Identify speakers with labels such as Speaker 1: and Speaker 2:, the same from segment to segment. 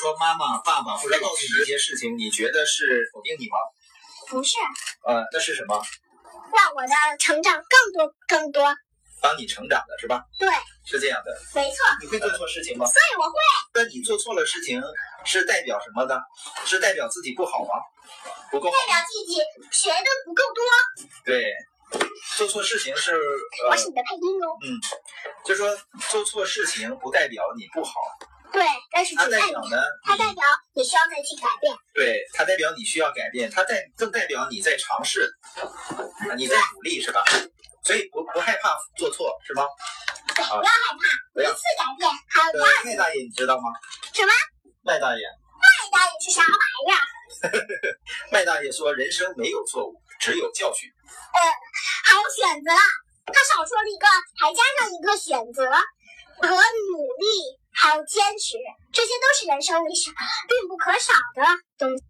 Speaker 1: 说妈妈、爸爸或者告诉你一些事情，你觉得是否定你吗？
Speaker 2: 不是，
Speaker 1: 呃，那是什么？
Speaker 2: 让我的成长更多更多。
Speaker 1: 帮你成长的是吧？
Speaker 2: 对，
Speaker 1: 是这样的。
Speaker 2: 没错。
Speaker 1: 你会做错事情吗？
Speaker 2: 所以我会。
Speaker 1: 那你做错了事情是代表什么呢？是代表自己不好吗？不够。
Speaker 2: 代表自己学的不够多。
Speaker 1: 对，做错事情是。
Speaker 2: 我是你的配音哦。
Speaker 1: 嗯，就说做错事情不代表你不好。
Speaker 2: 对，但是
Speaker 1: 它代表呢？
Speaker 2: 它代表你需要再去改变。
Speaker 1: 对，它代表你需要改变，它代更代表你在尝试，你在努力是吧？所以不不害怕做错是吗？
Speaker 2: 不要害怕，一次改变还有第二次。
Speaker 1: 麦大爷，你知道吗？
Speaker 2: 什么？
Speaker 1: 麦大爷。
Speaker 2: 麦大爷是啥玩意儿？
Speaker 1: 麦大爷说：“人生没有错误，只有教训。”
Speaker 2: 呃，还有选择，他少说了一个，还加上一个选择和努要，坚持，这些都是人生里是必不可少的东西。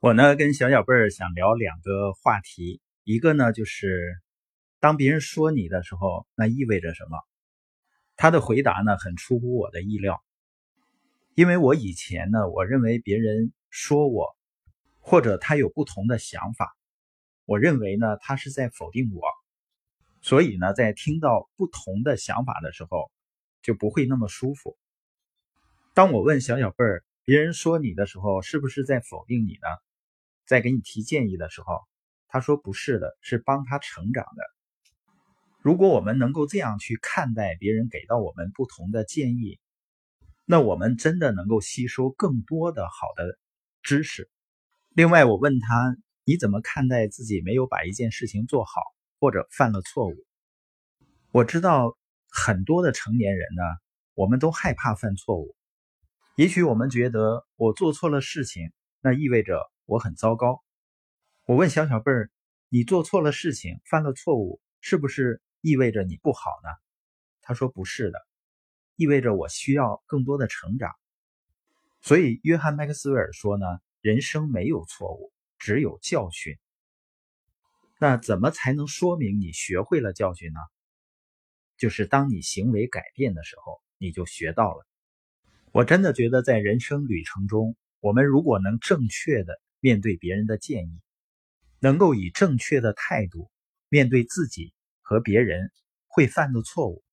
Speaker 3: 我呢，跟小小贝儿想聊两个话题，一个呢就是。当别人说你的时候，那意味着什么？他的回答呢，很出乎我的意料。因为我以前呢，我认为别人说我，或者他有不同的想法，我认为呢，他是在否定我。所以呢，在听到不同的想法的时候，就不会那么舒服。当我问小小贝儿，别人说你的时候，是不是在否定你呢？在给你提建议的时候，他说不是的，是帮他成长的。如果我们能够这样去看待别人给到我们不同的建议，那我们真的能够吸收更多的好的知识。另外，我问他你怎么看待自己没有把一件事情做好，或者犯了错误？我知道很多的成年人呢，我们都害怕犯错误。也许我们觉得我做错了事情，那意味着我很糟糕。我问小小贝儿，你做错了事情，犯了错误，是不是？意味着你不好呢？他说不是的，意味着我需要更多的成长。所以，约翰·麦克斯韦尔说呢：“人生没有错误，只有教训。”那怎么才能说明你学会了教训呢？就是当你行为改变的时候，你就学到了。我真的觉得，在人生旅程中，我们如果能正确的面对别人的建议，能够以正确的态度面对自己。和别人会犯的错误，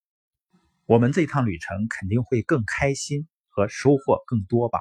Speaker 3: 我们这趟旅程肯定会更开心和收获更多吧。